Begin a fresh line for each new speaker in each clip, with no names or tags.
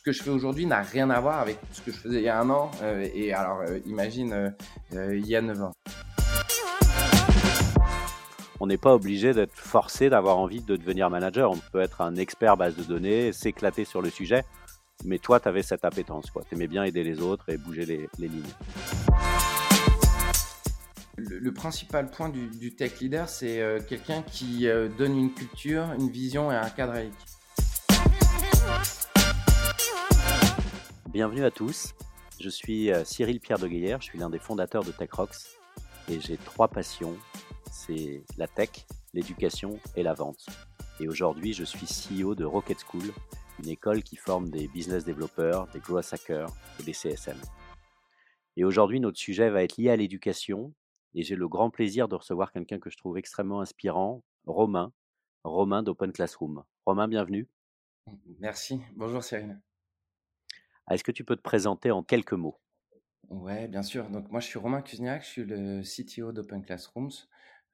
ce que je fais aujourd'hui n'a rien à voir avec ce que je faisais il y a un an. et alors, imagine, il y a 9 ans
on n'est pas obligé d'être forcé d'avoir envie de devenir manager. On peut être un expert base de données, s'éclater sur le sujet, mais toi, tu avais cette appétence. Tu aimais bien aider les autres et bouger les, lignes.
Le, principal point du, tech leader, c'est euh, quelqu'un qui euh, donne une culture, une vision et un cadre à l'équipe.
Bienvenue à tous. Je suis euh, Cyril Pierre de je suis l'un des fondateurs de TechRox et j'ai trois passions c'est la tech, l'éducation et la vente. Et aujourd'hui, je suis CEO de Rocket School, une école qui forme des business développeurs, des growth hackers et des CSM. Et aujourd'hui, notre sujet va être lié à l'éducation. Et j'ai le grand plaisir de recevoir quelqu'un que je trouve extrêmement inspirant, Romain, Romain d'Open Classroom. Romain, bienvenue.
Merci. Bonjour Cyril.
Est-ce que tu peux te présenter en quelques mots?
Ouais, bien sûr. Donc moi, je suis Romain Kuzniak, je suis le CTO d'Open Classrooms.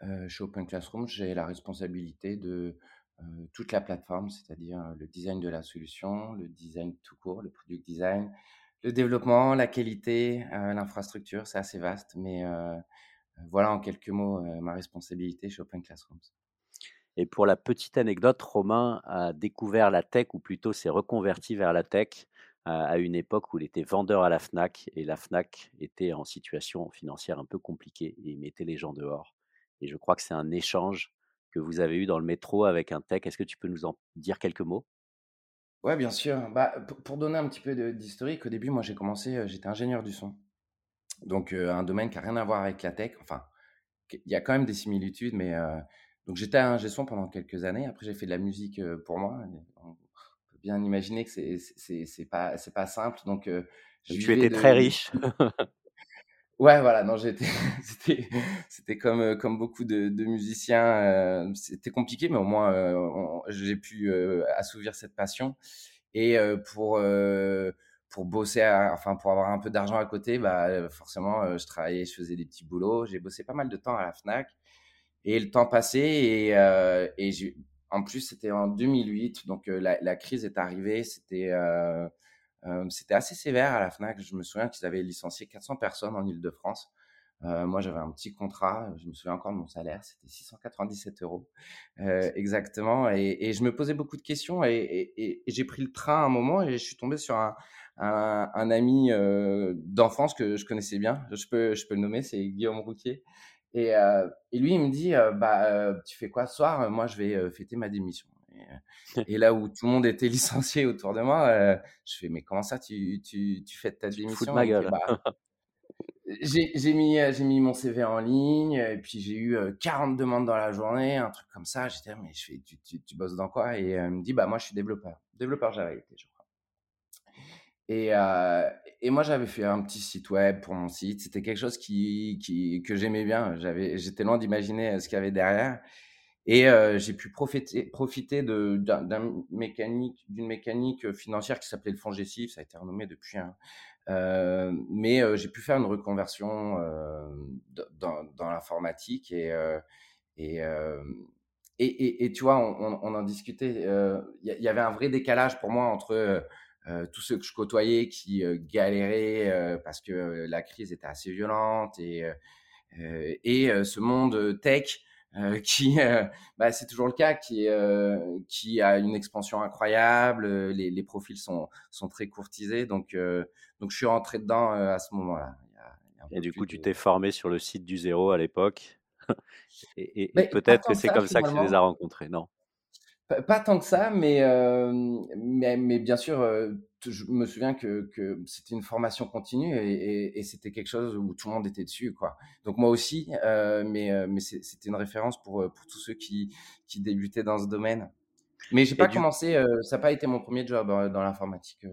Euh, chez Open Classroom, j'ai la responsabilité de euh, toute la plateforme, c'est-à-dire euh, le design de la solution, le design tout court, le product design, le développement, la qualité, l'infrastructure. C'est assez vaste, mais voilà en quelques mots ma responsabilité chez Open Classrooms.
Et pour la petite anecdote, Romain a découvert la tech, ou plutôt s'est reconverti vers la tech à une époque où il était vendeur à la FNAC, et la FNAC était en situation financière un peu compliquée, et il mettait les gens dehors. Et je crois que c'est un échange que vous avez eu dans le métro avec un tech. Est-ce que tu peux nous en dire quelques mots?
Ouais, bien sûr. Bah, pour donner un petit peu d'historique, au début, moi, j'ai commencé, j'étais ingénieur du son. Donc, un domaine qui n'a rien à voir avec la tech. Enfin, il y a quand même des similitudes, mais donc j'étais ingé son pendant quelques années. Après, j'ai fait de la musique pour moi. Bien imaginer que c'est pas c'est pas simple. Donc,
tu étais très riche.
Ouais, voilà, non, j'étais, c'était, c'était comme, euh, comme beaucoup de, de musiciens, euh, c'était compliqué, mais au moins, euh, j'ai pu assouvir cette passion. Et pour, pour bosser, enfin, pour avoir un peu d'argent à côté, bah, forcément, je travaillais, je faisais des petits boulots. J'ai bossé pas mal de temps à la Fnac. Et le temps passait, et, et en plus, c'était en 2008, donc la, la, crise est arrivée, c'était c'était assez sévère à la FNAC. Je me souviens qu'ils avaient licencié 400 personnes en Ile-de-France. moi, j'avais un petit contrat. Je me souviens encore de mon salaire. C'était 697 euros exactement. Et, je me posais beaucoup de questions. Et, j'ai pris le train à un moment et je suis tombé sur un, ami d'enfance que je connaissais bien. Je peux, je peux le nommer. C'est Guillaume Rouquier. Et, lui, il me dit, bah, tu fais quoi ce soir? Moi, je vais fêter ma démission. Et, là où tout le monde était licencié autour de moi, je fais mais comment ça tu, tu, tu fais ta démission?
ma gueule.
Bah, j'ai mis, mis mon CV en ligne et puis j'ai eu 40 demandes dans la journée, un truc comme ça. J'étais mais je fais, tu, tu, tu, bosses dans quoi? Et elle me dit bah moi je suis développeur, développeur Java je Et, et moi j'avais fait un petit site web pour mon site. C'était quelque chose qui, qui que j'aimais bien. J'avais, j'étais loin d'imaginer ce qu'il y avait derrière. Et euh, j'ai pu profiter, profiter d'une mécanique, mécanique financière qui s'appelait le fonds Gessif, ça a été renommé depuis. Hein. Euh, mais euh, j'ai pu faire une reconversion euh, dans, dans l'informatique et, euh, et, et, et, tu vois, on, on en discutait. Il y, y, avait un vrai décalage pour moi entre tous ceux que je côtoyais qui galéraient parce que la crise était assez violente et, et ce monde tech euh, qui, euh, bah, c'est toujours le cas, qui, euh, qui a une expansion incroyable. Les, les profils sont, sont très courtisés, donc, donc je suis rentré dedans à ce moment-là.
Et du coup, tu t'es formé sur le site du zéro à l'époque. et, peut-être que c'est comme ça que tu les as rencontrés, non?
Pas, tant que ça, mais, mais, mais, bien sûr, je me souviens que, que c'était une formation continue et, et, c'était quelque chose où tout le monde était dessus, quoi. Donc moi aussi, euh, mais, euh, mais c'était une référence pour, euh, pour tous ceux qui, qui débutaient dans ce domaine. Mais j'ai pas commencé, ça n'a pas été mon premier job dans l'informatique.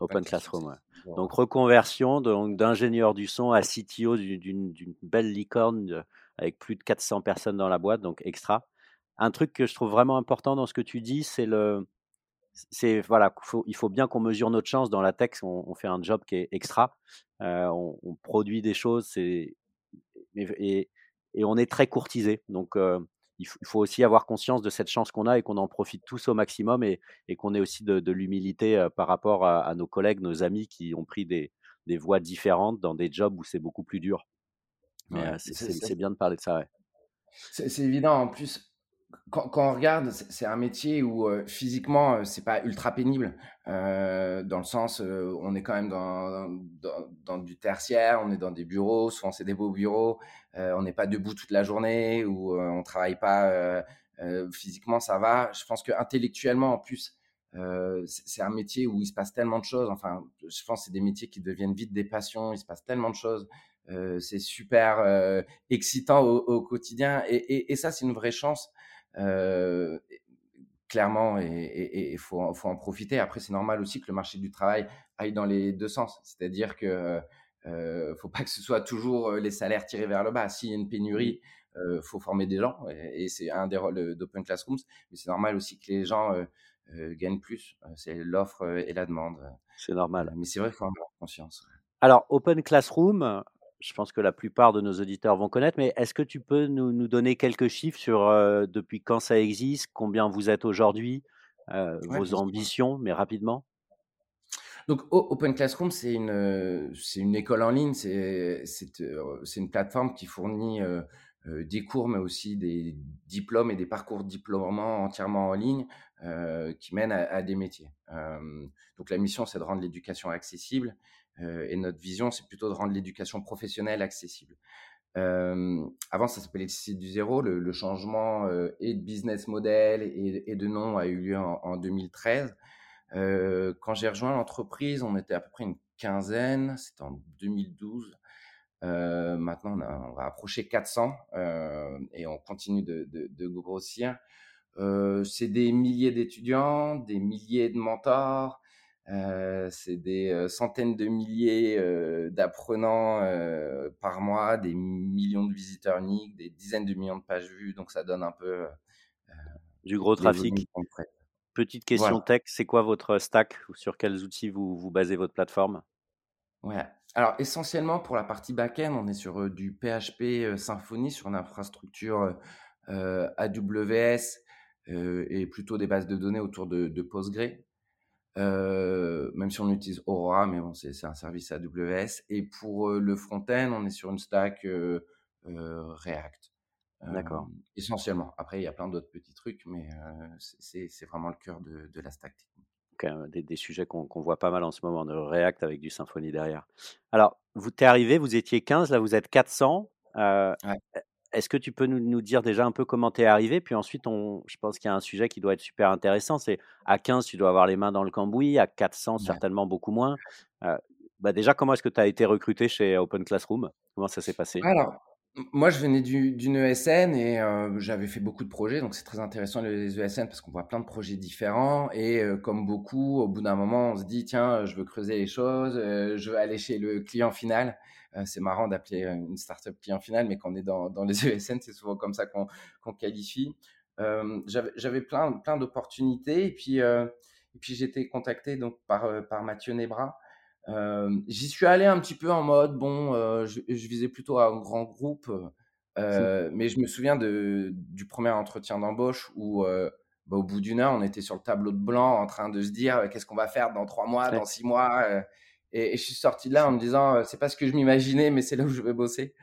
Open, Classroom, ouais. Donc reconversion d'ingénieur du son à CTO d'une belle licorne avec plus de 400 personnes dans la boîte, donc extra. Un truc que je trouve vraiment important dans ce que tu dis, c'est le, c'est voilà, il faut bien qu'on mesure notre chance dans la tech. On, fait un job qui est extra. Euh, on, produit des choses, et, et, on est très courtisé. Donc, euh, il, faut aussi avoir conscience de cette chance qu'on a et qu'on en profite tous au maximum et, qu'on ait aussi de, l'humilité par rapport à, nos collègues, nos amis qui ont pris des, des voies différentes dans des jobs où c'est beaucoup plus dur. Mais c'est bien de parler de ça. Ouais.
C'est évident. En plus, quand, on regarde, c'est un métier où physiquement, c'est pas ultra pénible, dans le sens, on est quand même dans, du tertiaire, on est dans des bureaux, souvent c'est des beaux bureaux, on n'est pas debout toute la journée, ou on travaille pas physiquement, ça va. Je pense que intellectuellement, en plus, c'est un métier où il se passe tellement de choses. Enfin, je pense que c'est des métiers qui deviennent vite des passions. Il se passe tellement de choses. c'est super excitant au, quotidien. Et ça, c'est une vraie chance clairement, et il faut, faut, en profiter. Après, c'est normal aussi que le marché du travail aille dans les deux sens. C'est-à-dire que ne faut pas que ce soit toujours les salaires tirés vers le bas. S'il y a une pénurie, il faut former des gens, et, c'est un des rôles d'Open Classrooms. Mais c'est normal aussi que les gens gagnent plus. C'est l'offre et la demande.
C'est normal.
Mais c'est vrai qu'il faut en avoir conscience.
Alors, Open Classroom, je pense que la plupart de nos auditeurs vont connaître, mais est-ce que tu peux nous, donner quelques chiffres sur euh, depuis quand ça existe, combien vous êtes aujourd'hui, euh, vos ambitions, mais rapidement?
Donc, Open Classroom, c'est une, c'est une école en ligne, c'est, euh, une plateforme qui fournit des cours, mais aussi des diplômes et des parcours diplômants entièrement en ligne qui mènent à, à des métiers. donc, la mission, c'est de rendre l'éducation accessible euh, et notre vision, c'est plutôt de rendre l'éducation professionnelle accessible. Euh, avant, ça s'appelait Site du Zéro. Le, changement euh, et de business model et, de nom a eu lieu en, 2013. quand j'ai rejoint l'entreprise, on était à peu près une quinzaine. C'était en 2012. maintenant, on, va approcher 400 et on continue de grossir. c'est des milliers d'étudiants, des milliers de mentors, euh, c'est des euh, centaines de milliers euh, d'apprenants par mois, des millions de visiteurs uniques, des dizaines de millions de pages vues. Donc ça donne un peu
du gros trafic. Petite question tech, c'est quoi votre stack Sur quels outils vous, vous basez votre plateforme?
Ouais. Alors essentiellement pour la partie back-end, on est sur du PHP Symfony sur une infrastructure AWS et plutôt des bases de données autour de, de Postgre. Euh, même si on utilise Aurora, mais bon, c'est un service AWS. Et pour euh, le front-end, on est sur une stack euh, React.
D'accord.
Essentiellement. Après, il y a plein d'autres petits trucs, mais c'est vraiment le cœur de, de la stack
technique. des, des, sujets qu'on voit pas mal en ce moment, de React avec du Symfony derrière. Alors, vous êtes arrivé, vous étiez 15, là vous êtes 400. Ouais. Est-ce que tu peux nous, dire déjà un peu comment tu es arrivé? Puis ensuite, on, je pense qu'il y a un sujet qui doit être super intéressant. C'est à 15, tu dois avoir les mains dans le cambouis. À 400, certainement beaucoup moins. Euh, bah déjà, comment est-ce que tu as été recruté chez Open Classroom? Comment ça s'est passé?
Alors, moi, je venais d'une ESN et euh, j'avais fait beaucoup de projets. Donc, c'est très intéressant les ESN parce qu'on voit plein de projets différents. Et euh, comme beaucoup, au bout d'un moment, on se dit tiens, je veux creuser les choses, je veux aller chez le client final. Euh, c'est marrant d'appeler euh, une startup client final, mais quand on est dans, les ESN, c'est souvent comme ça qu'on qualifie. Euh, j'avais plein, plein d'opportunités et puis, et puis j'ai été contacté donc, par, par Mathieu Nebra. J'y suis allé un petit peu en mode, bon, je, visais plutôt un grand groupe, mais je me souviens de, du premier entretien d'embauche où bah, au bout d'une heure, on était sur le tableau de blanc en train de se dire qu'est-ce qu'on va faire dans trois mois, dans six mois. Et, je suis sorti de là en me disant, c'est pas ce que je m'imaginais, mais c'est là où je vais bosser.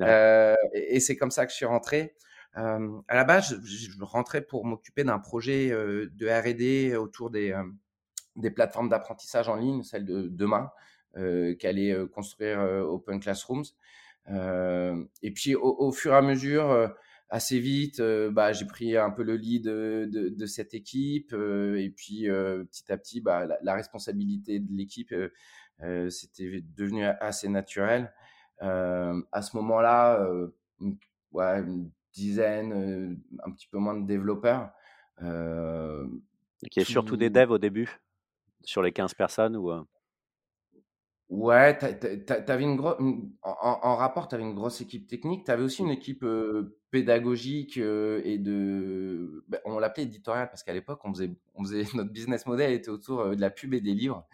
Euh, et, c'est comme ça que je suis rentré. Euh, à la base, je, je rentrais pour m'occuper d'un projet de R&D autour des, des plateformes d'apprentissage en ligne, celle de demain, euh, qu'allait construire Open Classrooms. et puis, au, fur et à mesure, assez vite, bah, j'ai pris un peu le lead de, de, cette équipe. et puis, petit à petit, bah, la, la responsabilité de l'équipe euh, c'était devenu assez naturel. Euh, à ce moment-là, euh, une, ouais, une dizaine, un petit peu moins de développeurs.
Euh, qui est surtout des devs au début, sur les 15 personnes ou
Ouais, t'avais une grosse, en, rapport, tu avais une grosse équipe technique. Tu avais aussi une équipe pédagogique et de, bah, on l'appelait éditorial parce qu'à l'époque, on faisait, on faisait, notre business model était autour de la pub et des livres.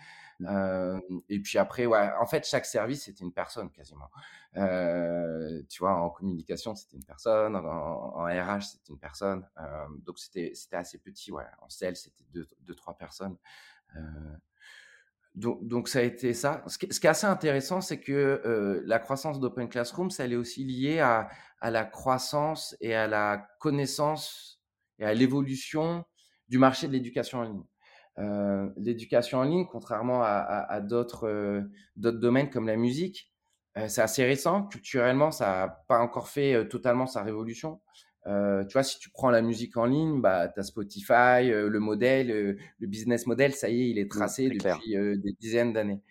Et puis après, ouais, en fait, chaque service, c'était une personne quasiment. tu vois, en communication, c'était une personne, en, RH, c'était une personne. donc, c'était assez petit, ouais. En sales, c'était deux, deux, trois personnes. Donc, donc, ça a été ça. Ce qui, est assez intéressant, c'est que la croissance d'Open Classroom, ça, elle est aussi liée à, la croissance et à la connaissance et à l'évolution du marché de l'éducation en ligne. Euh, l'éducation en ligne, contrairement à d'autres domaines comme la musique, c'est assez récent. Culturellement, ça n'a pas encore fait totalement sa révolution. Euh, tu vois, si tu prends la musique en ligne, bah, tu as Spotify, euh, le modèle, euh, le business model, ça y est, il est tracé depuis des dizaines d'années.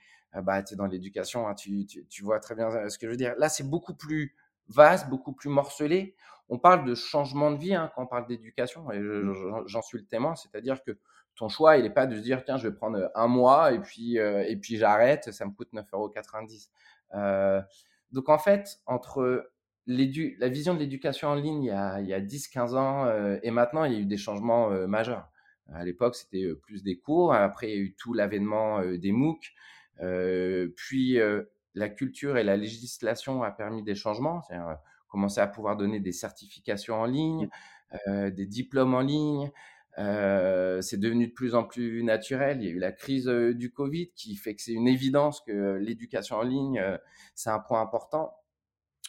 bah, tu es dans l'éducation, hein, tu, tu, tu, vois très bien ce que je veux dire. Là, c'est beaucoup plus vaste, beaucoup plus morcelé. On parle de changement de vie hein, quand on parle d'éducation, et mmh. j'en suis le témoin, c'est-à-dire que ton choix, il n'est pas de se dire, tiens, je vais prendre un mois et puis, et puis j'arrête, ça me coûte 9,90 euros. donc en fait, entre la vision de l'éducation en ligne il y a, a 10-15 ans euh, et maintenant, il y a eu des changements euh, majeurs. À l'époque, c'était euh, plus des cours. Après, il y a eu tout l'avènement des MOOC. puis, la culture et la législation a permis des changements. C'est-à-dire commencer à pouvoir donner des certifications en ligne, des diplômes en ligne. c'est devenu de plus en plus naturel. Il y a eu la crise du Covid qui fait que c'est une évidence que l'éducation en ligne, c'est un point important.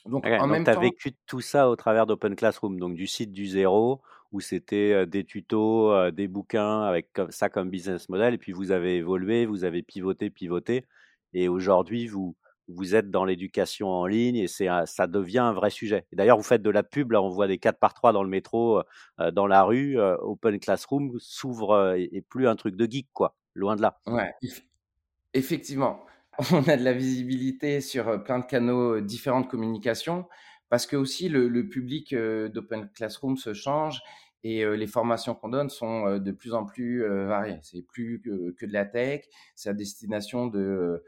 Donc, en même tu as vécu tout ça au travers d'Open Classroom, donc du site du zéro, où c'était des tutos, des bouquins avec ça comme business model, et puis vous avez évolué, vous avez pivoté, pivoté, et aujourd'hui, vous, vous êtes dans l'éducation en ligne et c'est ça devient un vrai sujet. D'ailleurs, vous faites de la pub, là, on voit des 4 par 3 dans le métro, dans la rue, Open Classroom s'ouvre et, plus un truc de geek, quoi, loin de là.
Ouais, effectivement. on a de la visibilité sur plein de canaux différents de communication parce que aussi le, public d'Open Classroom se change et les formations qu'on donne sont de plus en plus variées. C'est plus que, de la tech, c'est à destination de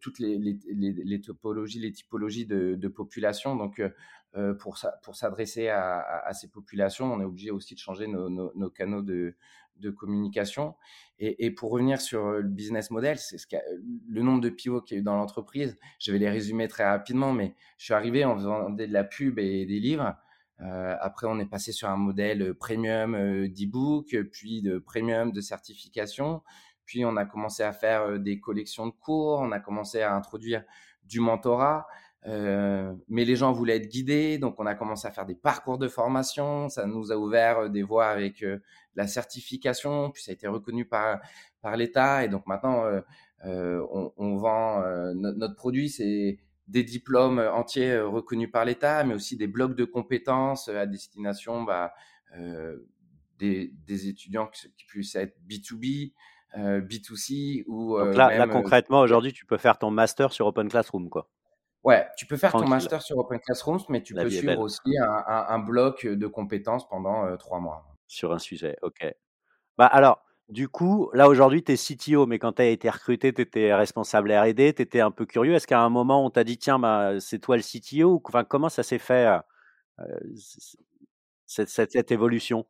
toutes les, topologies, les typologies de, population. Donc, pour, s'adresser à, ces populations, on est obligé aussi de changer nos canaux de, de communication. Et, pour revenir sur le business model, c'est ce le nombre de pivots qu'il y a eu dans l'entreprise. Je vais les résumer très rapidement, mais je suis arrivé en faisant de la pub et des livres. après, on est passé sur un modèle premium d'e-book, puis de premium de certification. Puis, on a commencé à faire des collections de cours. On a commencé à introduire du mentorat. Mais les gens voulaient être guidés, donc on a commencé à faire des parcours de formation. Ça nous a ouvert des voies avec la certification, puis ça a été reconnu par, par l'État. Et donc maintenant, euh, euh, on, on, vend euh, notre produit, c'est des diplômes entiers reconnus par l'État, mais aussi des blocs de compétences à destination bah, des, des, étudiants qui, puissent être B2B, B2C ou
donc là, là concrètement aujourd'hui tu peux faire ton master sur Open Classroom quoi.
Ouais, tu peux faire ton master sur Open Classroom, mais tu peux suivre aussi un, un, un, bloc de compétences pendant trois mois
sur un sujet. Ok. Bah alors, du coup, là aujourd'hui, tu es CTO, mais quand tu as été recruté, tu étais responsable RD, tu étais un peu curieux. Est-ce qu'à un moment, on t'a dit, tiens, bah, c'est toi le CTO enfin, Comment ça s'est fait, euh, cette, cette, évolution?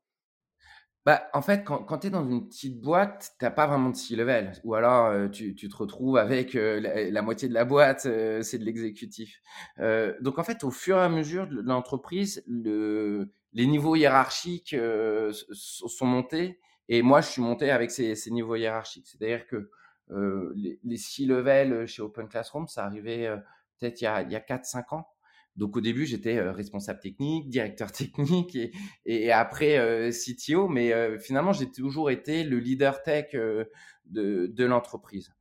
Bah, en fait, quand, quand tu es dans une petite boîte, tu pas vraiment de C-level. Ou alors, euh, tu, tu, te retrouves avec euh, la, moitié de la boîte, c'est de l'exécutif. donc, en fait, au fur et à mesure de l'entreprise, le, les niveaux hiérarchiques euh, sont montés et moi je suis monté avec ces, niveaux hiérarchiques. C'est-à-dire que euh, les, les six levels chez Open Classroom, ça arrivait euh, peut-être il y a, a 4-5 ans. Donc au début, j'étais responsable technique, directeur technique et, après CTO, mais finalement, j'ai toujours été le leader tech de, l'entreprise.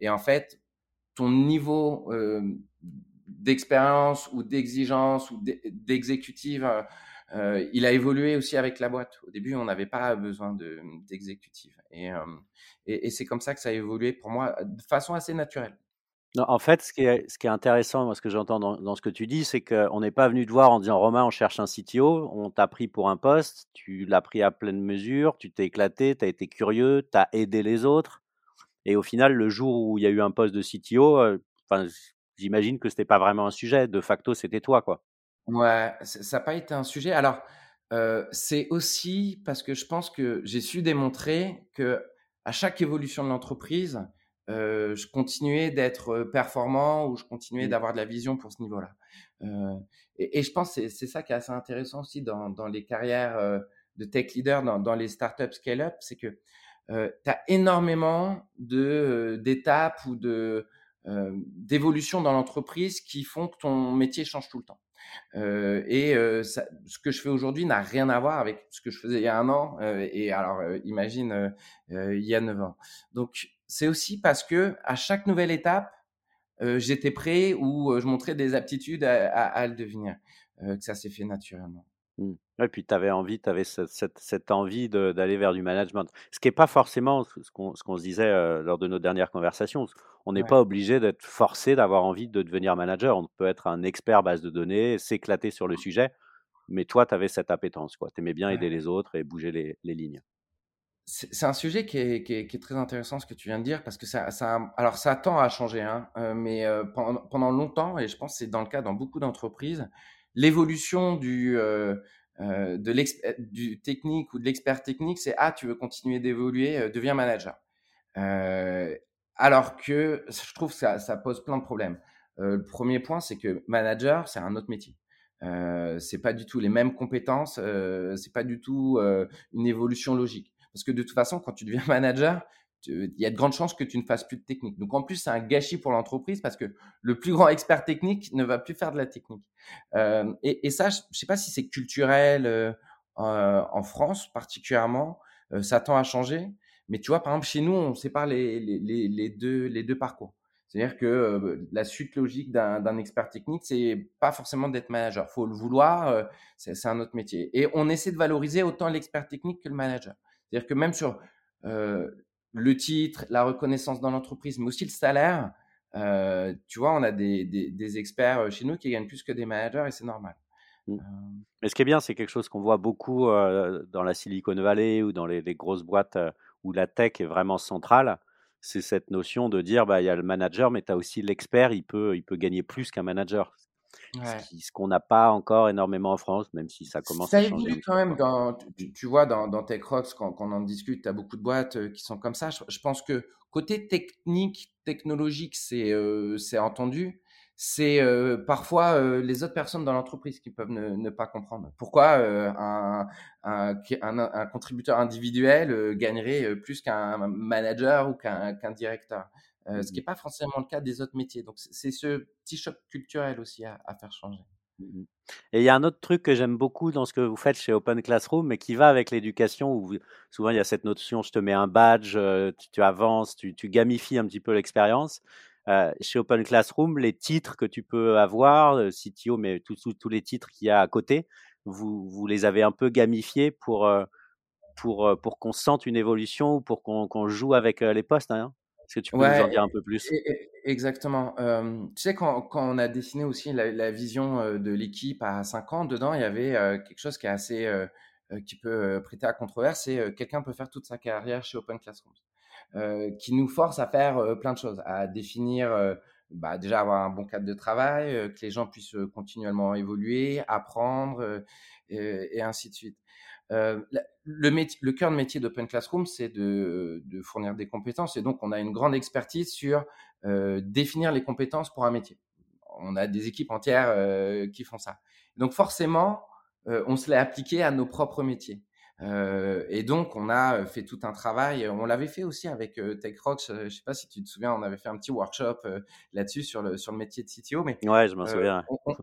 et en fait, ton niveau d'expérience ou d'exigence ou d'exécutive euh, il a évolué aussi avec la boîte. Au début, on n'avait pas besoin d'exécutif. Euh, et, et, c'est comme ça que ça a évolué pour moi de façon assez naturelle.
En fait, ce qui est, intéressant, ce que j'entends dans, ce que tu dis, c'est qu'on n'est pas venu te voir en disant Romain, on cherche un CTO, on t'a pris pour un poste, tu l'as pris à pleine mesure, tu t'es éclaté, tu as été curieux, tu as aidé les autres. Et au final, le jour où il y a eu un poste de CTO, euh, j'imagine que ce n'était pas vraiment un sujet. De facto, c'était toi, quoi.
Ouais, ça n'a pas été un sujet. Alors, c'est aussi parce que je pense que j'ai su démontrer que à chaque évolution de l'entreprise, je continuais d'être performant ou je continuais
Mmh.
d'avoir de la vision pour ce niveau-là. Et, et, je pense que c'est ça qui est assez intéressant aussi dans, dans les carrières de tech leader, dans, dans les startups scale-up, c'est que tu as énormément de d'étapes ou de d'évolutions dans l'entreprise qui font que ton métier change tout le temps. Euh, et euh, ça, ce que je fais aujourd'hui n'a rien à voir avec ce que je faisais il y a un an. Euh, et alors, imagine il y a neuf ans. Donc, c'est aussi parce que à chaque nouvelle étape, j'étais prêt ou je montrais des aptitudes à, à, à le devenir. que ça s'est fait naturellement.
Mmh. Et puis tu avais envie, tu avais cette, cette, cette envie d'aller vers du management. Ce qui n'est pas forcément ce qu'on se disait euh, lors de nos dernières conversations. On n'est
Ouais.
pas obligé d'être forcé d'avoir envie de devenir manager. On peut être un expert base de données, s'éclater sur le sujet. Mais toi, tu avais cette appétence. Tu aimais bien aider les autres et bouger les, les lignes.
C'est un sujet qui est, très intéressant ce que tu viens de dire parce que ça, ça alors ça tend à changer, hein, euh, mais euh, pendant, longtemps et je pense que c'est dans le cas dans beaucoup d'entreprises, l'évolution du euh, de du technique ou de l'expert technique, c'est ah tu veux continuer d'évoluer, deviens manager. Alors que je trouve que ça, ça pose plein de problèmes. Le premier point, c'est que manager, c'est un autre métier. C'est pas du tout les mêmes compétences, c'est pas du tout une évolution logique. Parce que de toute façon, quand tu deviens manager, il y a de grandes chances que tu ne fasses plus de technique. Donc en plus, c'est un gâchis pour l'entreprise parce que le plus grand expert technique ne va plus faire de la technique. Euh, et, ça, je ne sais pas si c'est culturel euh, en, France particulièrement, euh, ça tend à changer. Mais tu vois, par exemple, chez nous, on sépare les, deux, parcours. C'est-à-dire que la suite logique d'un expert technique, c'est pas forcément d'être manager. faut le vouloir, c'est un autre métier. Et on essaie de valoriser autant l'expert technique que le manager. C'est-à-dire que même sur euh, le titre, la reconnaissance dans l'entreprise, mais aussi le salaire, euh, tu vois, on a des, des, des experts chez nous qui gagnent plus que des managers et c'est normal.
Mm.
Euh,
Mais ce qui est bien, c'est quelque chose qu'on voit beaucoup euh, dans la Silicon Valley ou dans les, les grosses boîtes où la tech est vraiment centrale. C'est cette notion de dire, bah, il y a le manager, mais tu as aussi l'expert, il peut, il peut gagner plus qu'un manager.
Ouais.
Ce qu'on n'a pas encore énormément en France, même si ça commence
Ça
à changer. un
évolue quand même dans, tu, tu vois, dans, dans TechRox, quand, quand on en discute, tu as beaucoup de boîtes qui sont comme ça. Je, je pense que côté technique, technologique, c'est euh, entendu. C'est euh, parfois euh, les autres personnes dans l'entreprise qui peuvent ne, ne pas comprendre. Pourquoi un, un, un, un contributeur individuel gagnerait plus qu'un manager ou qu'un qu'un directeur? Euh, Ce qui n'est pas forcément le cas des autres métiers. Donc c'est ce petit choc culturel aussi à, à faire changer.
Mhm. Et il y a un autre truc que j'aime beaucoup dans ce que vous faites chez Open Classroom, mais qui va avec l'éducation, où souvent il y a cette notion, je te mets un badge, euh, tu, tu avances, tu, tu gamifies un petit peu l'expérience. Euh, chez Open Classroom, les titres que tu peux avoir, euh, CTO, mais tous les titres qu'il y a à côté, vous, vous les avez un peu gamifiés pour, pour, pour qu'on sente une évolution ou pour qu'on joue avec les postes. Hein? Est-ce que tu peux nous en dire un peu plus?
exactement. Euh, tu sais, quand, quand on a dessiné aussi la, la vision de l'équipe à 5 ans, dedans, il y avait euh, quelque chose qui est assez, euh, qui peut prêter à controverse, c'est quelqu'un peut faire toute sa carrière chez Open Classrooms, qui nous force à faire plein de choses, à définir, bah, déjà avoir un bon cadre de travail, que les gens puissent continuellement évoluer, apprendre, et, et ainsi de suite. Euh, le, métier, le cœur de métier d'Open Classroom, c'est de, de fournir des compétences. Et donc, on a une grande expertise sur euh, définir les compétences pour un métier. On a des équipes entières euh, qui font ça. Donc, forcément, on se l'est appliqué à nos propres métiers. Et donc, on a fait tout un travail. On l'avait fait aussi avec TechRox. Je ne sais pas si tu te souviens, on avait fait un petit workshop là-dessus sur le, sur le métier de CTO. Mais
Ouais, je m'en souviens.
on, on-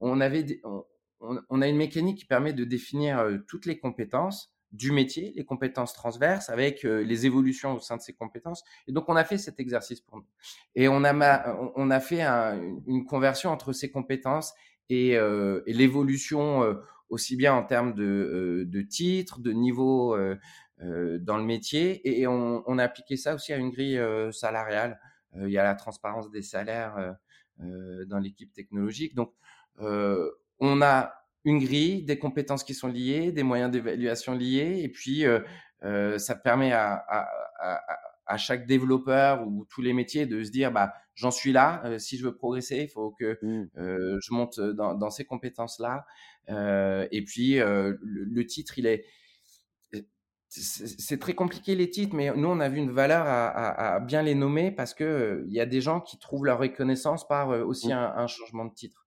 on avait, on, on- on a une mécanique qui permet de définir euh, toutes les compétences du métier, les compétences transverses, avec euh, les évolutions au sein de ces compétences. Et donc, on a fait cet exercice pour nous. Et on a, on- a fait un- une conversion entre ces compétences et, euh, l'évolution, aussi bien en termes de, de titres, de niveau dans le métier. Et, on, on a appliqué ça aussi à une grille salariale. Il y a la transparence des salaires dans l'équipe technologique. Donc, on a une grille, des compétences qui sont liées, des moyens d'évaluation liés, et puis euh, euh, ça permet à, à, à, à, chaque développeur ou tous les métiers de se dire bah j'en suis là, euh, si je veux progresser, il faut que
Mm.
euh, je monte dans, dans ces compétences là, euh, et puis euh, le, le, titre il est c'est très compliqué les titres, mais nous, on a vu une valeur à, bien les nommer parce que il y a des gens qui trouvent leur reconnaissance par aussi mmh. un, changement de titre.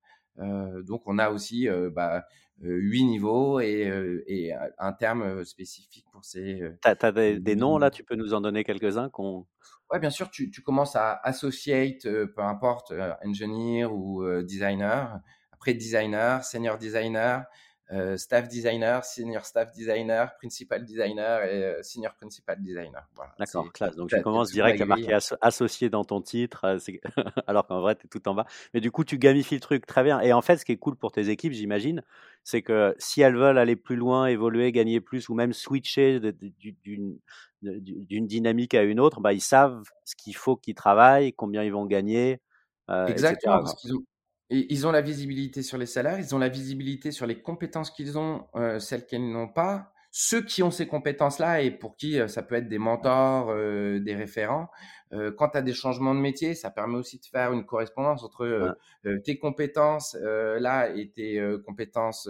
Donc, on a aussi bah, huit niveaux et, un terme spécifique pour ces.
tu as, des, noms là, tu peux nous en donner quelques-uns qu'on.
Ouais, bien sûr, tu, tu, commences à associate, peu importe, engineer ou designer. Après, designer, senior designer, euh, staff designer, senior staff designer, principal designer et euh, senior principal designer.
D'accord, classe. Donc tu commences direct à marquer associé dans ton titre, euh, alors qu'en vrai tu es tout en bas. Mais du coup tu gamifies le truc très bien. Et en fait, ce qui est cool pour tes équipes, j'imagine, c'est que si elles veulent aller plus loin, évoluer, gagner plus, ou même switcher d'une dynamique à une autre, bah, ils savent ce qu'il faut qu'ils travaillent, combien ils vont gagner.
Exactement, parce qu'ils ont, ils ont la visibilité sur les salaires, ils ont la visibilité sur les compétences qu'ils ont, euh, celles qu'ils n'ont pas. Ceux qui ont ces compétences-là et pour qui euh, ça peut être des mentors, euh, des référents, quand tu as des changements de métier, ça permet aussi de faire une correspondance entre tes compétences là et tes compétences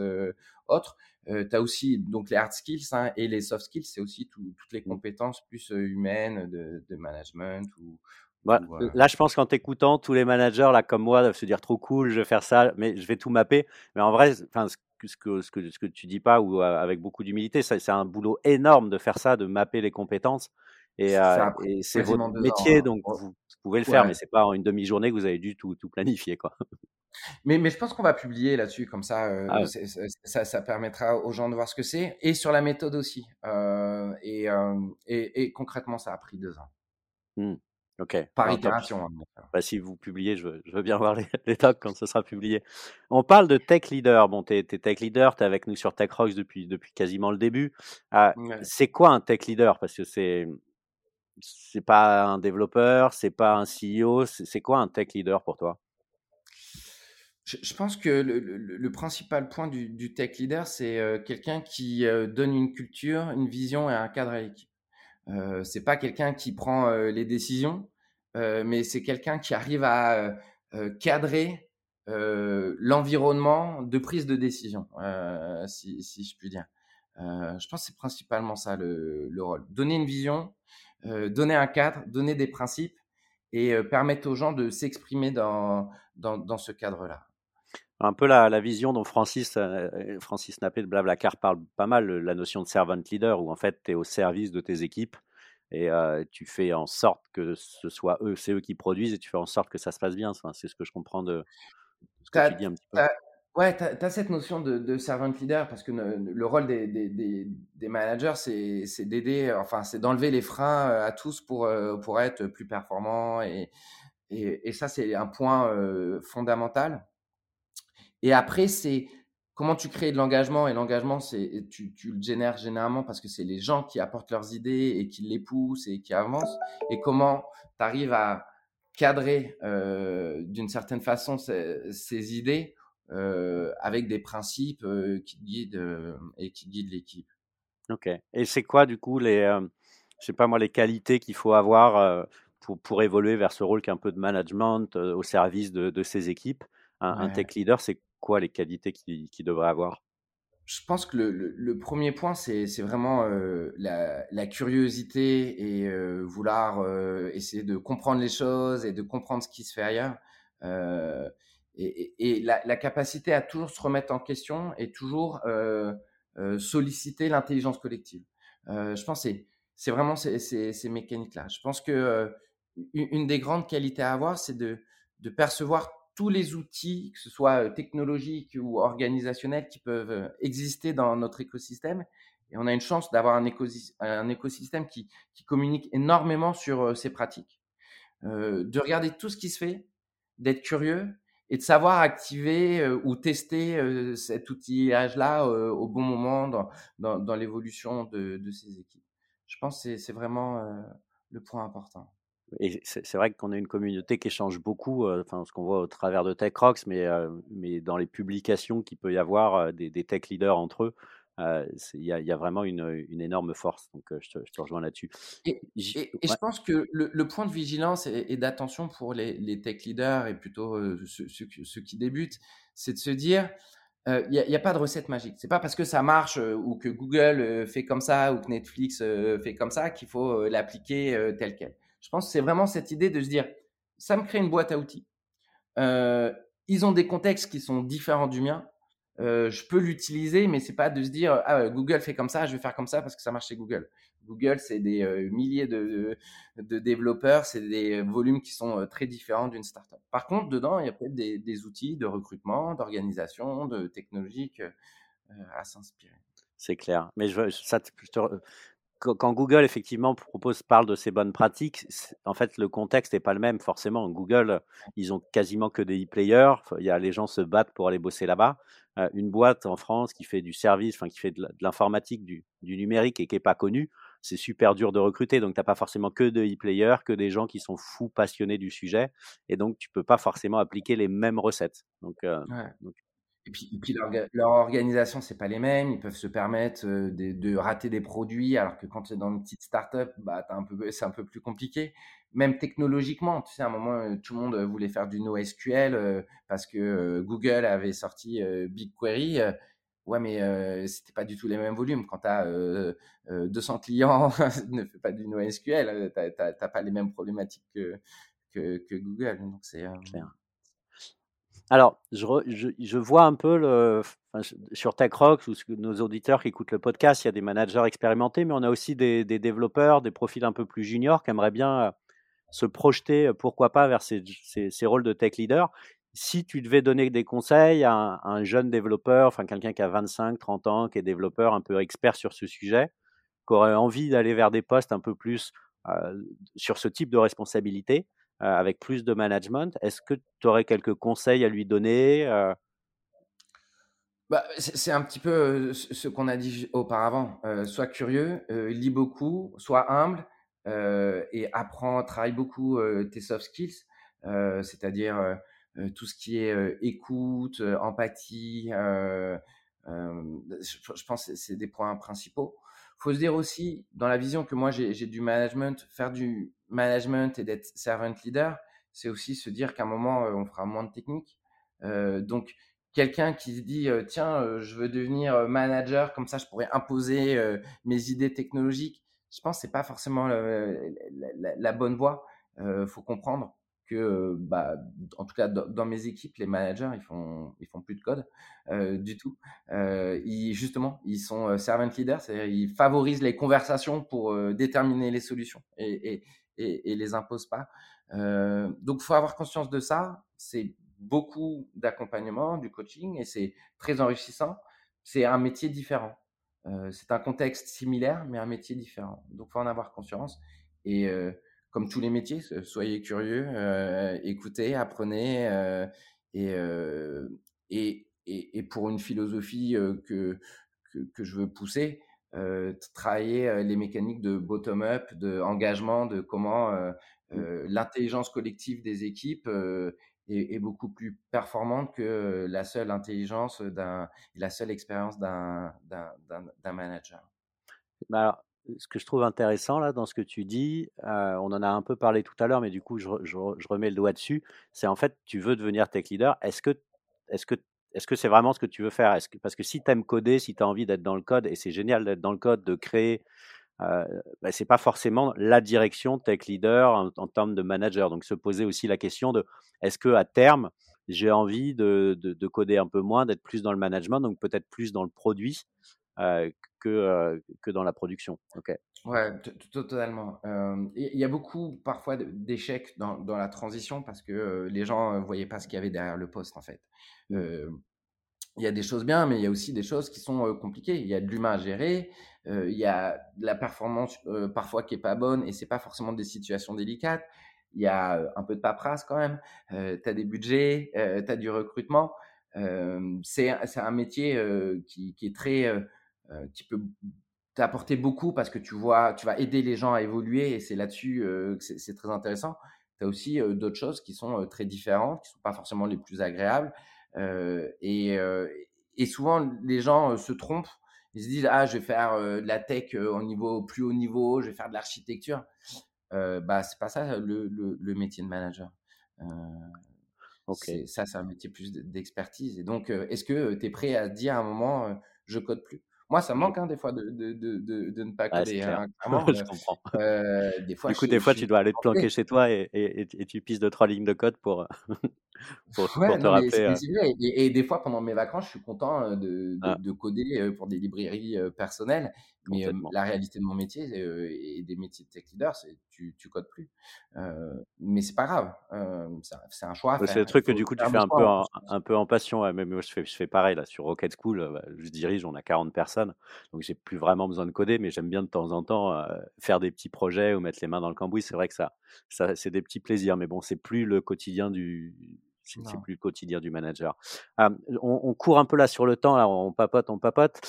autres. tu as aussi donc les hard skills hein, et les soft skills, c'est aussi toutes les mmh. compétences plus humaines de, de management ou,
bah, là, je pense qu'en t'écoutant, tous les managers, là, comme moi, doivent se dire trop cool, je vais faire ça, mais je vais tout mapper. Mais en vrai, enfin, ce que, ce que, ce que, ce que tu dis pas, ou avec beaucoup d'humilité, c'est un boulot énorme de faire ça, de mapper les compétences. Et, c'est votre métier, hein. donc vous, pouvez le faire, mais c'est pas en une demi-journée que vous avez dû tout, tout planifier. Quoi.
Mais, mais je pense qu'on va publier là-dessus, comme ça, ah ça, ça, permettra aux gens de voir ce que c'est, et sur la méthode aussi. et, et, et, concrètement, ça a pris deux ans.
Mmh. Ok.
Par itération. Hein,
bah, si vous publiez, je veux, bien voir les, les talks quand ce sera publié. On parle de tech leader. Bon, tu es, tech leader, tu es avec nous sur Tech Rocks depuis, depuis quasiment le début. Ah, c'est quoi un tech leader? Parce que c'est c'est pas un développeur, c'est pas un CEO. C'est quoi un tech leader pour toi?
Je, pense que le, principal point du, tech leader, c'est euh, quelqu'un qui euh, donne une culture, une vision et un cadre à l'équipe. Euh, c'est pas quelqu'un qui prend euh, les décisions, euh, mais c'est quelqu'un qui arrive à cadrer l'environnement de prise de décision, si, je puis dire. je pense que c'est principalement ça le, rôle. Donner une vision, donner un cadre, donner des principes et permettre aux gens de s'exprimer dans, dans, ce cadre-là
un peu la, vision dont Francis, Francis Nappé de Blablacar parle pas mal, la notion de servant leader, où en fait tu es au service de tes équipes et tu fais en sorte que ce soit eux, c'est eux qui produisent et tu fais en sorte que ça se passe bien. c'est ce que je comprends de ce que tu dis un petit peu.
Ouais, tu as, cette notion de, servant leader parce que le, rôle des, des, des, managers, c'est d'aider, enfin, c'est d'enlever les freins à tous pour, pour être plus performants. Et, et, et ça, c'est un point fondamental. Et après, c'est comment tu crées de l'engagement Et l'engagement, c'est tu, tu, le génères généralement parce que c'est les gens qui apportent leurs idées et qui les poussent et qui avancent. Et comment tu arrives à cadrer euh, d'une certaine façon ces, idées euh, avec des principes euh, qui guident et qui guident l'équipe?
Ok. Et c'est quoi du coup les, je sais pas moi, les qualités qu'il faut avoir pour, pour évoluer vers ce rôle qui est un peu de management au service de, de ses équipes? Un, tech leader, c'est quoi les qualités qu'il devrait avoir?
Je pense que le, premier point, c'est vraiment la, curiosité et vouloir essayer de comprendre les choses et de comprendre ce qui se fait ailleurs. et, la, capacité à toujours se remettre en question et toujours solliciter l'intelligence collective. je pense que c'est vraiment ces, ces mécaniques-là. Je pense que une des grandes qualités à avoir, c'est de, de percevoir tous les outils, que ce soit technologiques ou organisationnels, qui peuvent exister dans notre écosystème. Et on a une chance d'avoir un, écosystème qui, communique énormément sur ces pratiques. de regarder tout ce qui se fait, d'être curieux et de savoir activer ou tester cet outillage-là au bon moment dans, l'évolution de, ces équipes. Je pense que c'est vraiment le point important
et c'est vrai qu'on a une communauté qui échange beaucoup, enfin, ce qu'on voit au travers de Tech Rocks, mais, mais dans les publications qu'il peut y avoir des, tech leaders entre eux, il y, y, a vraiment une, une énorme force. Donc, je te, je, te, rejoins là-dessus.
Et, et, je pense que le, point de vigilance et, d'attention pour les, les, tech leaders et plutôt ceux, ceux, qui débutent, c'est de se dire il n'y a, a, pas de recette magique. C'est pas parce que ça marche ou que Google fait comme ça ou que Netflix fait comme ça qu'il faut l'appliquer tel quel. Je pense que c'est vraiment cette idée de se dire, ça me crée une boîte à outils. ils ont des contextes qui sont différents du mien. je peux l'utiliser, mais c'est pas de se dire ah Google fait comme ça, je vais faire comme ça parce que ça marche chez Google. Google, c'est des milliers de, développeurs, c'est des volumes qui sont très différents d'une startup. Par contre, dedans, il y a peut-être des, outils de recrutement, d'organisation, de technologiques à s'inspirer.
C'est clair. Mais je, ça, quand Google effectivement propose, parle de ces bonnes pratiques, en fait le contexte n'est pas le même forcément. Google, ils ont quasiment que des e-players. Il y a les gens se battent pour aller bosser là-bas. une boîte en France qui fait du service, enfin qui fait de l'informatique, du, du, numérique et qui n'est pas connue, c'est super dur de recruter. Donc, tu n'as pas forcément que de e-players, que des gens qui sont fous passionnés du sujet. Et donc, tu peux pas forcément appliquer les mêmes recettes. Donc, euh,
et puis, leur, leur, organisation, c'est pas les mêmes. Ils peuvent se permettre euh, de, rater des produits, alors que quand tu es dans une petite startup, bah, c'est un peu plus compliqué. Même technologiquement, tu sais, à un moment, euh, tout le monde voulait faire du NoSQL parce que Google avait sorti BigQuery Ouais, mais euh, c'était pas du tout les mêmes volumes. Quand tu as 200 clients, ne fais pas du NoSQL, tu n'as pas les mêmes problématiques que, Google. Donc c'est.
Alors, je, vois un peu le, sur TechRox ou nos auditeurs qui écoutent le podcast, il y a des managers expérimentés, mais on a aussi des, développeurs, des profils un peu plus juniors qui aimeraient bien se projeter, pourquoi pas, vers ces, rôles de tech leader. Si tu devais donner des conseils à un, jeune développeur, enfin quelqu'un qui a 25, 30 ans, qui est développeur un peu expert sur ce sujet, qui aurait envie d'aller vers des postes un peu plus euh, sur ce type de responsabilité, euh, avec plus de management, est-ce que tu aurais quelques conseils à lui donner euh?
bah, c'est un petit peu ce qu'on a dit auparavant. sois curieux, lis beaucoup, sois humble et apprends, travaille beaucoup tes soft skills, c'est-à-dire euh, tout ce qui est euh, écoute, euh, empathie. je, pense que c'est des points principaux. Faut se dire aussi, dans la vision que moi j'ai du management, faire du management et d'être servant leader, c'est aussi se dire qu'à un moment, on fera moins de technique. donc, quelqu'un qui se dit tiens je veux devenir manager comme ça je pourrais imposer mes idées technologiques je pense que c'est pas forcément la, bonne voie Il faut comprendre que, bah, en tout cas, dans, mes équipes, les managers, ils font, ils font plus de code du tout. Euh, ils, justement, ils sont servant leaders, c'est-à-dire ils favorisent les conversations pour déterminer les solutions et, et, et, et les imposent pas. donc, faut avoir conscience de ça. C'est beaucoup d'accompagnement, du coaching, et c'est très enrichissant. C'est un métier différent. c'est un contexte similaire, mais un métier différent. Donc, faut en avoir conscience. Et comme tous les métiers, soyez curieux, euh, écoutez, apprenez. Euh, euh, et, et, et, pour une philosophie que, que, que, je veux pousser, travailler les mécaniques de bottom-up, de engagement, de comment mmh. l'intelligence collective des équipes est, est, beaucoup plus performante que la seule intelligence d'un, la seule expérience d'un, d'un, manager.
Bah ce que je trouve intéressant là dans ce que tu dis, on en a un peu parlé tout à l'heure, mais du coup je, remets le doigt dessus. C'est en fait, tu veux devenir tech leader. Est-ce que est-ce est-ce que c'est vraiment ce que tu veux faire? Parce que si tu aimes coder, si tu as envie d'être dans le code, et c'est génial d'être dans le code, de créer, euh, bah, c'est pas forcément la direction tech leader en, termes de manager. Donc se poser aussi la question de est-ce que à terme j'ai envie de, coder un peu moins, d'être plus dans le management, donc peut-être plus dans le produit que, que dans la production. Ok.
Ouais, totalement. Il y a beaucoup parfois d'échecs dans, dans, la transition parce que les gens ne voyaient pas ce qu'il y avait derrière le poste en fait. Il y a des choses bien, mais il y a aussi des choses qui sont compliquées. Il y a de l'humain à gérer, il y a de la performance parfois qui est pas bonne et c'est pas forcément des situations délicates. Il y a un peu de paperasse quand même. tu as des budgets, tu as du recrutement. c'est un métier qui, qui, est très qui peut t'apporter beaucoup parce que tu vois, tu vas aider les gens à évoluer et c'est là-dessus euh, que c'est très intéressant. Tu as aussi euh, d'autres choses qui sont très différentes, qui sont pas forcément les plus agréables. et, et souvent, les gens se trompent. Ils se disent ah je vais faire de la tech au niveau plus haut niveau, je vais faire de l'architecture. Euh, bah c'est pas ça le, le, le, métier de manager. Ça, c'est un métier plus d'expertise. Et donc, est-ce que tu es prêt à dire à un moment, je code plus moi, ça manque hein, des fois de, de, de, de, ne pas coder.
Hein, je comprends. des fois, du coup, des fois, tu dois aller te planquer chez toi et, et, et, tu pisses deux, trois lignes de code pour,
pour, te rappeler. Euh. Et, des fois, pendant mes vacances, je suis content euh, de, de, ah. coder euh, pour des librairies personnelles. Mais la réalité de mon métier et des métiers de tech leader, c'est tu, tu codes plus. mais c'est pas grave. c'est un choix.
C'est le truc que du coup, tu fais un peu, en, un peu en passion. Ouais. Même moi, je fais, je fais pareil là sur Rocket School. Bah, je dirige, on a 40 personnes. Donc, j'ai plus vraiment besoin de coder, mais j'aime bien de temps en temps faire des petits projets ou mettre les mains dans le cambouis. C'est vrai que ça, ça c'est des petits plaisirs. Mais bon, c'est plus le quotidien du, c'est plus le quotidien du manager. on, court un peu là sur le temps, là, on papote, on papote.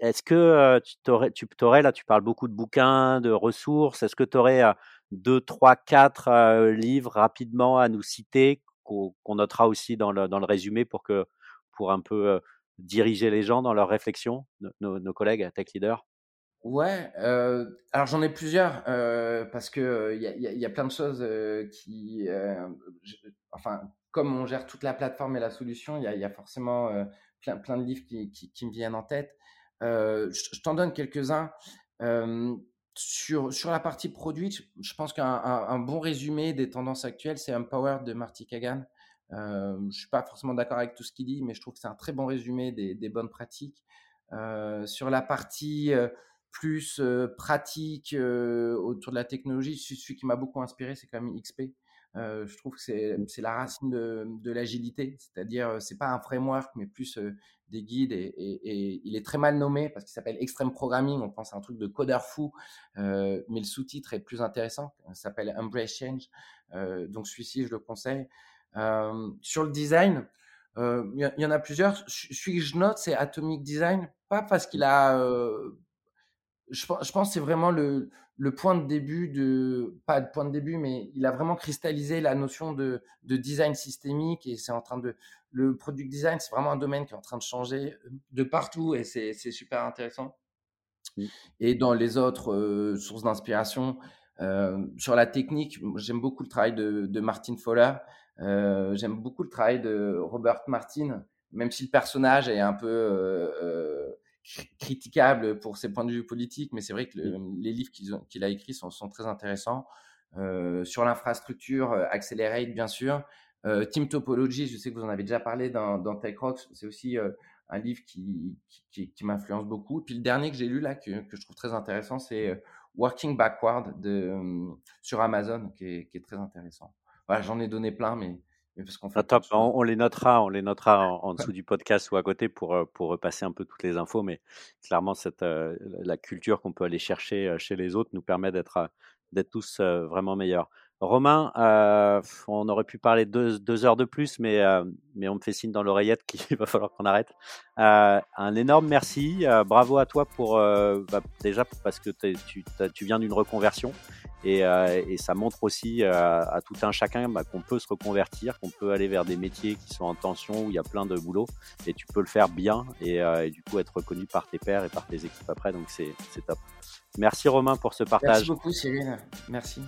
est-ce que tu t'aurais, tu t'aurais, là, tu parles beaucoup de bouquins, de ressources. Est-ce que tu aurais deux, trois, quatre livres rapidement à nous citer qu'on, notera aussi dans le, dans le résumé pour que pour un peu diriger les gens dans leurs réflexions, nos, nos collègues tech leaders
Ouais, euh, alors j'en ai plusieurs euh, parce que il y, a, y, a, plein de choses qui, enfin, comme on gère toute la plateforme et la solution, il y a, forcément plein, plein de livres qui, me viennent en tête. je, je t'en donne quelques-uns. sur, sur la partie produit, je pense qu'un un, bon résumé des tendances actuelles, c'est Empowered de Marty Kagan. Euh, je suis pas forcément d'accord avec tout ce qu'il dit, mais je trouve que c'est un très bon résumé des, bonnes pratiques. Euh, sur la partie plus pratique autour de la technologie. Celui qui m'a beaucoup inspiré, c'est quand même XP. Je trouve que c'est la racine de, l'agilité, c'est-à-dire c'est pas un framework, mais plus des guides et, et, il est très mal nommé parce qu'il s'appelle Extreme Programming. On pense à un truc de codeur fou, mais le sous-titre est plus intéressant. Il s'appelle Embrace Change. donc celui-ci, je le conseille. sur le design, il y, y, en a plusieurs. Celui que je note, c'est Atomic Design, pas parce qu'il a je, je pense que c'est vraiment le, le point de début de pas de point de début mais il a vraiment cristallisé la notion de, de design systémique et c'est en train de le product design c'est vraiment un domaine qui est en train de changer de partout et c'est super intéressant. Et dans les autres euh, sources d'inspiration euh, sur la technique j'aime beaucoup le travail de, de Martin Fowler euh, j'aime beaucoup le travail de Robert Martin même si le personnage est un peu euh, critiquable pour ses points de vue politiques, mais c'est vrai que les livres qu'il a écrits sont, sont, très intéressants. Euh, sur l'infrastructure, euh, Accelerate, bien sûr. Euh, Team Topology, je sais que vous en avez déjà parlé dans, dans Tech Rocks, c'est aussi euh, un livre qui, qui, qui m'influence beaucoup. Et puis le dernier que j'ai lu là, que, que, je trouve très intéressant, c'est Working Backward de, sur Amazon, qui est, qui est très intéressant. Voilà, j'en ai donné plein, mais
ah, on, les notera, on les notera en, dessous du podcast ou à côté pour, euh, pour repasser un peu toutes les infos. Mais clairement, cette, euh, la culture qu'on peut aller chercher euh, chez les autres nous permet d'être tous vraiment meilleurs. Romain, on aurait pu parler deux, deux heures de plus, mais, mais on me fait signe dans l'oreillette qu'il va falloir qu'on arrête. un énorme merci. bravo à toi pour bah, déjà parce que tu, tu viens d'une reconversion euh, et, ça montre aussi euh, à tout un chacun bah, qu'on peut se reconvertir, qu'on peut aller vers des métiers qui sont en tension, où il y a plein de boulot, et tu peux le faire bien et, euh, du coup être reconnu par tes pairs et par tes équipes après. Donc c'est top. Merci Romain pour ce partage.
Merci beaucoup Cyril. Merci.